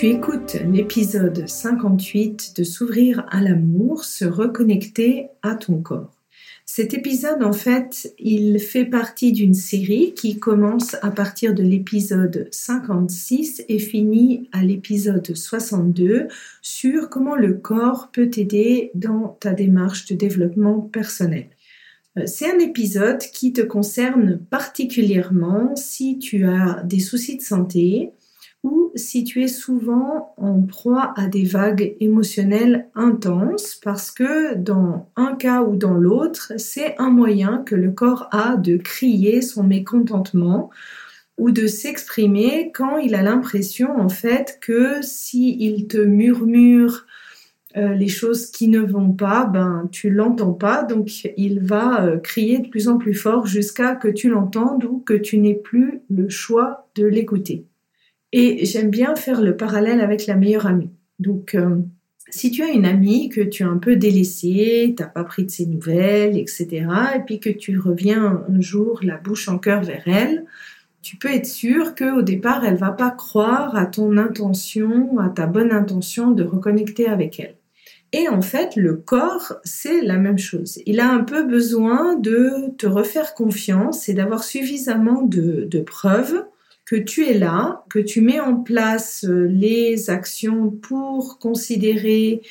Tu écoutes l'épisode 58 de S'ouvrir à l'amour, se reconnecter à ton corps. Cet épisode, en fait, il fait partie d'une série qui commence à partir de l'épisode 56 et finit à l'épisode 62 sur comment le corps peut t'aider dans ta démarche de développement personnel. Euh, c'est un épisode qui te concerne particulièrement si tu as des soucis de santé, ou si tu es souvent en proie à des vagues émotionnelles intenses parce que dans un cas ou dans l'autre, c'est un moyen que le corps a de crier son mécontentement ou de s'exprimer quand il a l'impression en fait que s'il te murmure euh, les choses qui ne vont pas, ben tu l'entends pas, donc il va euh, crier de plus en plus fort jusqu'à que tu l'entendes ou que tu n'aies plus le choix de l'écouter. Et j'aime bien faire le parallèle avec la meilleure amie. Donc, euh, si tu as une amie que tu as un peu délaissée, t'as pas pris de ses nouvelles, etc., et puis que tu reviens un jour la bouche en cœur vers elle, tu peux être sûr qu'au départ, elle va pas croire à ton intention, à ta bonne intention de reconnecter avec elle. Et en fait, le corps, c'est la même chose. Il a un peu besoin de te refaire confiance et d'avoir suffisamment de, de preuves tu es là, que tu mets en place euh, les actions pour considérer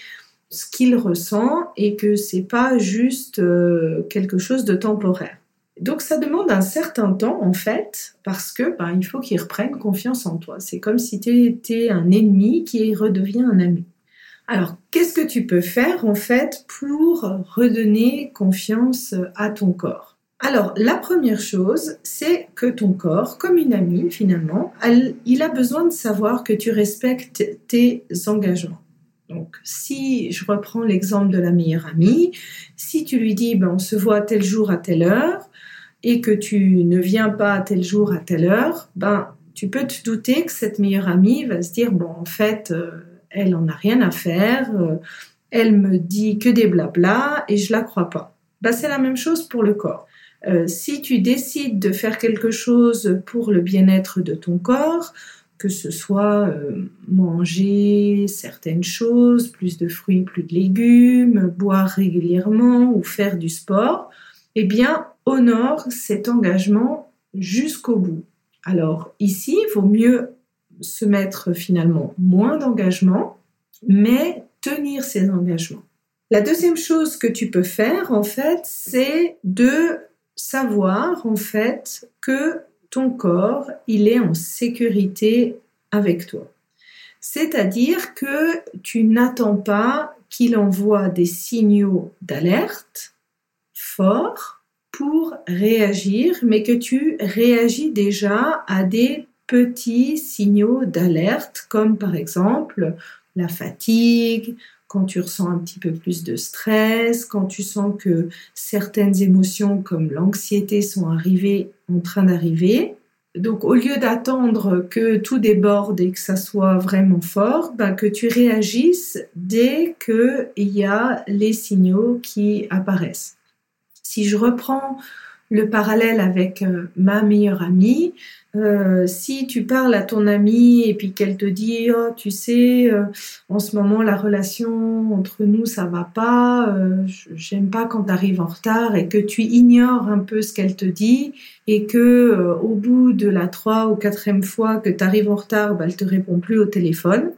ce qu'il ressent et que c'est pas juste euh, quelque chose de temporaire. Donc ça demande un certain temps en fait parce que ben, il faut qu'il reprenne confiance en toi. C'est comme si tu étais un ennemi qui redevient un ami. Alors qu'est-ce que tu peux faire en fait pour redonner confiance à ton corps? Alors, la première chose, c'est que ton corps, comme une amie finalement, il a besoin de savoir que tu respectes tes engagements. Donc, si je reprends l'exemple de la meilleure amie, si tu lui dis, ben, on se voit tel jour à telle heure, et que tu ne viens pas tel jour à telle heure, ben, tu peux te douter que cette meilleure amie va se dire, bon, en fait, euh, elle en a rien à faire, euh, elle me dit que des blabla, et je la crois pas. Ben, c'est la même chose pour le corps. Euh, si tu décides de faire quelque chose pour le bien-être de ton corps, que ce soit euh, manger certaines choses, plus de fruits, plus de légumes, boire régulièrement ou faire du sport, eh bien, honore cet engagement jusqu'au bout. Alors ici, il vaut mieux se mettre finalement moins d'engagement, mais tenir ses engagements. La deuxième chose que tu peux faire, en fait, c'est de savoir en fait que ton corps, il est en sécurité avec toi. C'est-à-dire que tu n'attends pas qu'il envoie des signaux d'alerte forts pour réagir, mais que tu réagis déjà à des petits signaux d'alerte, comme par exemple la fatigue, quand tu ressens un petit peu plus de stress, quand tu sens que certaines émotions comme l'anxiété sont arrivées, en train d'arriver. Donc au lieu d'attendre que tout déborde et que ça soit vraiment fort, ben, que tu réagisses dès qu'il y a les signaux qui apparaissent. Si je reprends le parallèle avec euh, ma meilleure amie, euh, si tu parles à ton amie et puis qu'elle te dit oh tu sais euh, en ce moment la relation entre nous ça va pas j'aime pas quand tu arrives en retard et que tu ignores un peu ce qu'elle te dit et que au bout de la trois ou quatrième fois que tu arrives en retard bah, elle te répond plus au téléphone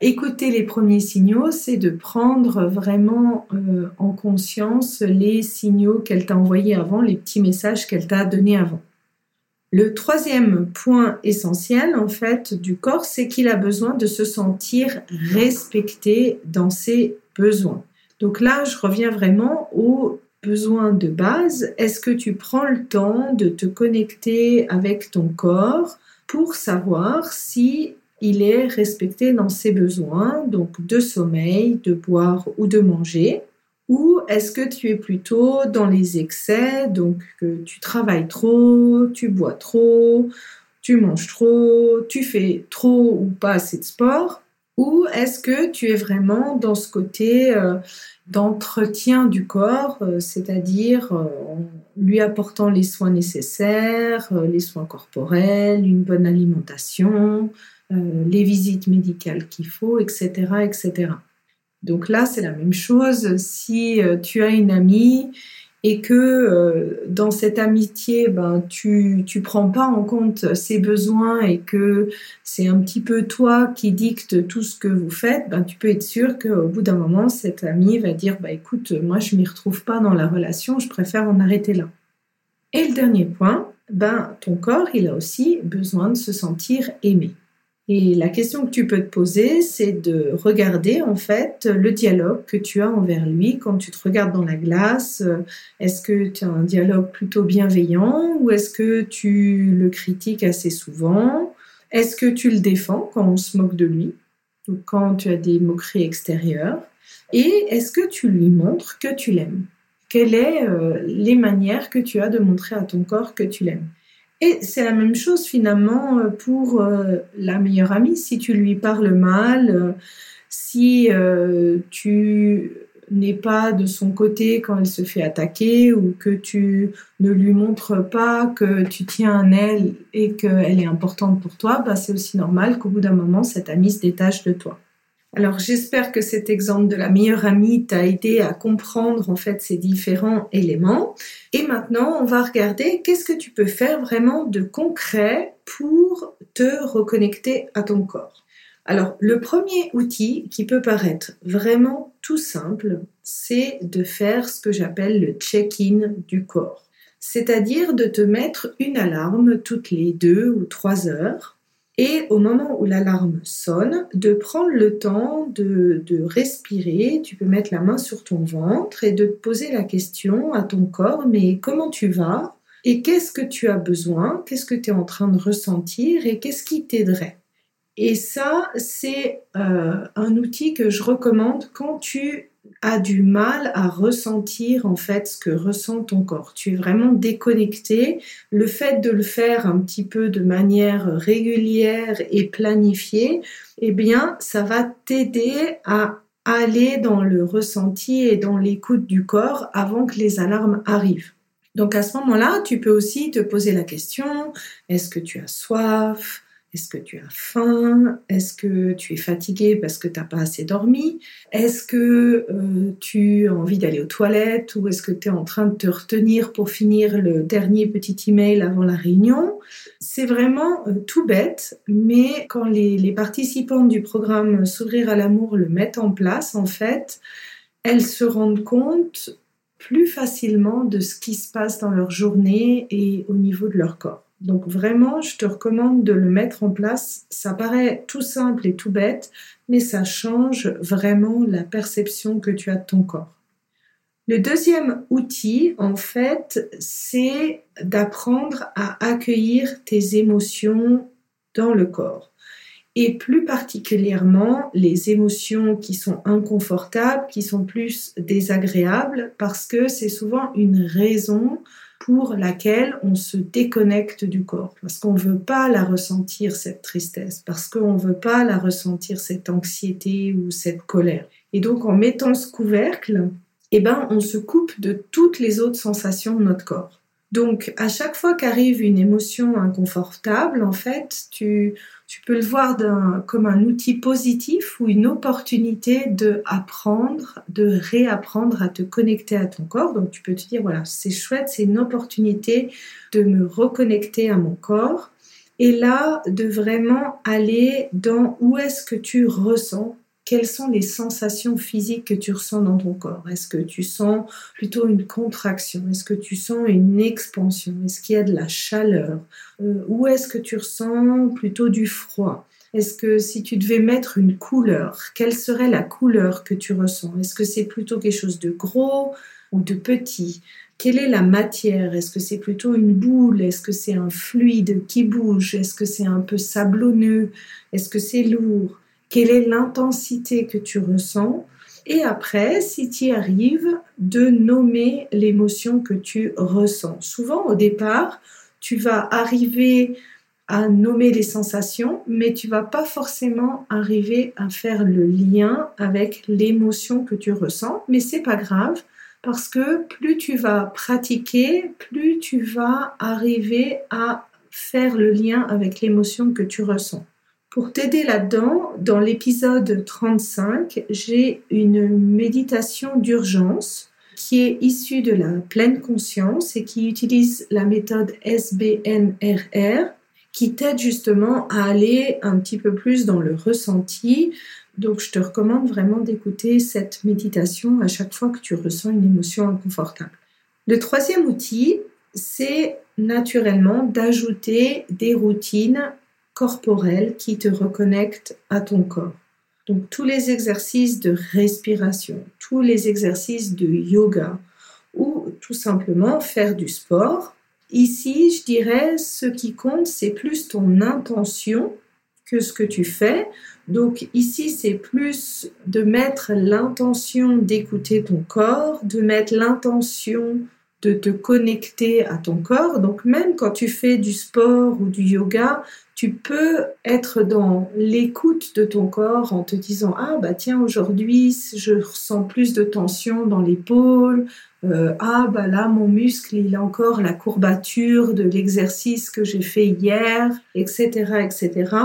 écouter les premiers signaux c'est de prendre vraiment en conscience les signaux qu'elle t'a envoyés avant les petits messages qu'elle t'a donnés avant Le troisième point essentiel, en fait, du corps, c'est qu'il a besoin de se sentir respecté dans ses besoins. Donc là, je reviens vraiment aux besoins de base. Est-ce que tu prends le temps de te connecter avec ton corps pour savoir si il est respecté dans ses besoins, donc de sommeil, de boire ou de manger. Ou est-ce que tu es plutôt dans les excès, donc que tu travailles trop, tu bois trop, tu manges trop, tu fais trop ou pas assez de sport? Ou est-ce que tu es vraiment dans ce côté euh, d'entretien du corps, euh, c'est-à-dire euh, lui apportant les soins nécessaires, les soins corporels, une bonne alimentation, les visites médicales qu'il faut, etc., etc. Donc là, c'est la même chose. Si euh, tu as une amie et que euh, dans cette amitié, ben, tu ne prends pas en compte ses besoins et que c'est un petit peu toi qui dicte tout ce que vous faites, ben, tu peux être sûr qu'au bout d'un moment, cette amie va dire bah, écoute, moi je m'y retrouve pas dans la relation, je préfère en arrêter là. Et le dernier point, ben, ton corps, il a aussi besoin de se sentir aimé. Et la question que tu peux te poser, c'est de regarder en fait le dialogue que tu as envers lui. Quand tu te regardes dans la glace. Est-ce que tu as un dialogue plutôt bienveillant ou est-ce que tu le critiques assez souvent? Est-ce que tu le défends quand on se moque de lui ou quand tu as des moqueries extérieures? Et est-ce que tu lui montres que tu l'aimes? Quelles sont euh, les manières que tu as de montrer à ton corps que tu l'aimes? Et c'est la même chose finalement euh, pour euh, la meilleure amie. Si tu lui parles mal, euh, si tu n'es pas de son côté quand elle se fait attaquer ou que tu ne lui montres pas que tu tiens à elle et qu'elle est importante pour toi, bah c'est aussi normal qu'au bout d'un moment, cette amie se détache de toi. Alors j'espère que cet exemple de la meilleure amie t'a aidé à comprendre en fait ces différents éléments. Et maintenant, on va regarder qu'est-ce que tu peux faire vraiment de concret pour te reconnecter à ton corps. Alors le premier outil qui peut paraître vraiment tout simple, c'est de faire ce que j'appelle le check-in du corps. C'est-à-dire de te mettre une alarme toutes les deux ou trois heures et au moment où l'alarme sonne, de prendre le temps de, respirer, tu peux mettre la main sur ton ventre et de poser la question à ton corps, mais comment tu vas? Et qu'est-ce que tu as besoin? Qu'est-ce que tu es en train de ressentir? Et qu'est-ce qui t'aiderait? Et ça, c'est euh, un outil que je recommande quand tu a du mal à ressentir en fait ce que ressent ton corps. Tu es vraiment déconnecté. Le fait de le faire un petit peu de manière régulière et planifiée, eh bien, ça va t'aider à aller dans le ressenti et dans l'écoute du corps avant que les alarmes arrivent. Donc à ce moment-là, tu peux aussi te poser la question, est-ce que tu as soif? Est-ce que tu as faim? Est-ce que tu es fatigué parce que tu n'as pas assez dormi? Est-ce que euh, tu as envie d'aller aux toilettes ou est-ce que tu es en train de te retenir pour finir le dernier petit email avant la réunion? C'est vraiment euh, tout bête, mais quand les, les participants du programme S'ouvrir à l'amour le mettent en place, en fait, elles se rendent compte plus facilement de ce qui se passe dans leur journée et au niveau de leur corps. Donc vraiment, je te recommande de le mettre en place. Ça paraît tout simple et tout bête, mais ça change vraiment la perception que tu as de ton corps. Le deuxième outil, en fait, c'est d'apprendre à accueillir tes émotions dans le corps. Et plus particulièrement les émotions qui sont inconfortables, qui sont plus désagréables, parce que c'est souvent une raison pour laquelle on se déconnecte du corps, parce qu'on ne veut pas la ressentir, cette tristesse, parce qu'on ne veut pas la ressentir, cette anxiété ou cette colère. Et donc en mettant ce couvercle, eh ben, on se coupe de toutes les autres sensations de notre corps. Donc, à chaque fois qu'arrive une émotion inconfortable, en fait, tu, peux le voir comme un outil positif ou une opportunité de apprendre, de réapprendre à te connecter à ton corps. Donc, tu peux te dire, voilà, c'est chouette, c'est une opportunité de me reconnecter à mon corps. Et là, de vraiment aller dans où est-ce que tu ressens quelles sont les sensations physiques que tu ressens dans ton corps? Est-ce que tu sens plutôt une contraction? Est-ce que tu sens une expansion? Est-ce qu'il y a de la chaleur? Euh, Ou est-ce que tu ressens plutôt du froid? Est-ce que si tu devais mettre une couleur, quelle serait la couleur que tu ressens? Est-ce que c'est plutôt quelque chose de gros ou de petit? Quelle est la matière? Est-ce que c'est plutôt une boule? Est-ce que c'est un fluide qui bouge? Est-ce que c'est un peu sablonneux? Est-ce que c'est lourd? Quelle est l'intensité que tu ressens et après, si tu y arrives, de nommer l'émotion que tu ressens. Souvent, au départ, tu vas arriver à nommer les sensations, mais tu vas pas forcément arriver à faire le lien avec l'émotion que tu ressens. Mais c'est pas grave parce que plus tu vas pratiquer, plus tu vas arriver à faire le lien avec l'émotion que tu ressens. Pour t'aider là-dedans, dans l'épisode 35, j'ai une méditation d'urgence qui est issue de la pleine conscience et qui utilise la méthode SBNRR qui t'aide justement à aller un petit peu plus dans le ressenti. Donc je te recommande vraiment d'écouter cette méditation à chaque fois que tu ressens une émotion inconfortable. Le troisième outil, c'est naturellement d'ajouter des routines corporel qui te reconnecte à ton corps. Donc tous les exercices de respiration, tous les exercices de yoga ou tout simplement faire du sport. Ici, je dirais, ce qui compte, c'est plus ton intention que ce que tu fais. Donc ici, c'est plus de mettre l'intention d'écouter ton corps, de mettre l'intention de te connecter à ton corps. Donc même quand tu fais du sport ou du yoga, tu peux être dans l'écoute de ton corps en te disant ah bah tiens aujourd'hui je ressens plus de tension dans l'épaule. Euh, ah bah là mon muscle il a encore la courbature de l'exercice que j'ai fait hier etc etc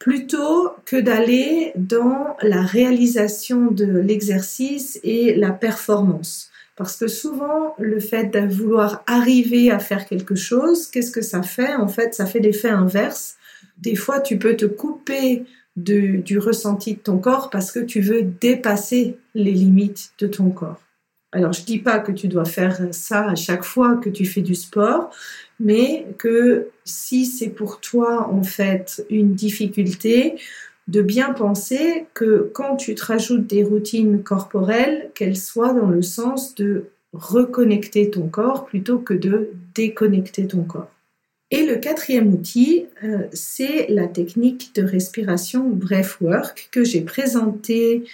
plutôt que d'aller dans la réalisation de l'exercice et la performance parce que souvent, le fait de vouloir arriver à faire quelque chose, qu'est-ce que ça fait? En fait, ça fait l'effet inverse. Des fois, tu peux te couper du ressenti de ton corps parce que tu veux dépasser les limites de ton corps. Alors, je ne dis pas que tu dois faire ça à chaque fois que tu fais du sport, mais que si c'est pour toi, en fait, une difficulté, de bien penser que quand tu te rajoutes des routines corporelles, qu'elles soient dans le sens de reconnecter ton corps plutôt que de déconnecter ton corps. Et le quatrième outil, euh, c'est la technique de respiration breathwork que j'ai présentée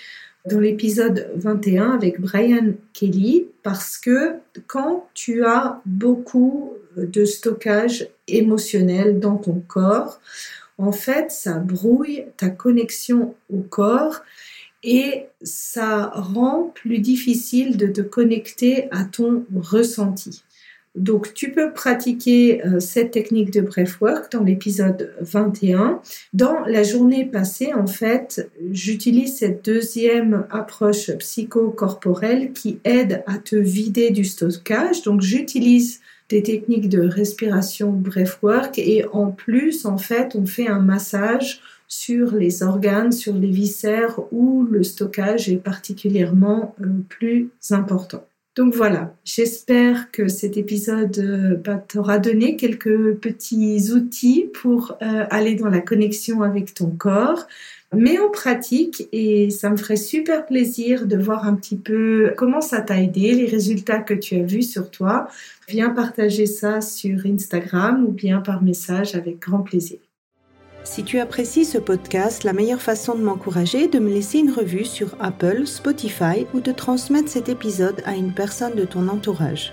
dans l'épisode 21 avec Brian Kelly parce que quand tu as beaucoup de stockage émotionnel dans ton corps, en fait, ça brouille ta connexion au corps et ça rend plus difficile de te connecter à ton ressenti. Donc, tu peux pratiquer euh, cette technique de breathwork dans l'épisode 21. Dans la journée passée, en fait, j'utilise cette deuxième approche psychocorporelle qui aide à te vider du stockage. Donc, j'utilise des techniques de respiration breathwork et en plus, en fait, on fait un massage sur les organes, sur les viscères où le stockage est particulièrement euh, plus important. Donc voilà, j'espère que cet épisode euh, bah, t'aura donné quelques petits outils pour euh, aller dans la connexion avec ton corps, mais en pratique et ça me ferait super plaisir de voir un petit peu comment ça t'a aidé, les résultats que tu as vus sur toi. Viens partager ça sur Instagram ou bien par message avec grand plaisir. Si tu apprécies ce podcast, la meilleure façon de m'encourager est de me laisser une revue sur Apple, Spotify ou de transmettre cet épisode à une personne de ton entourage.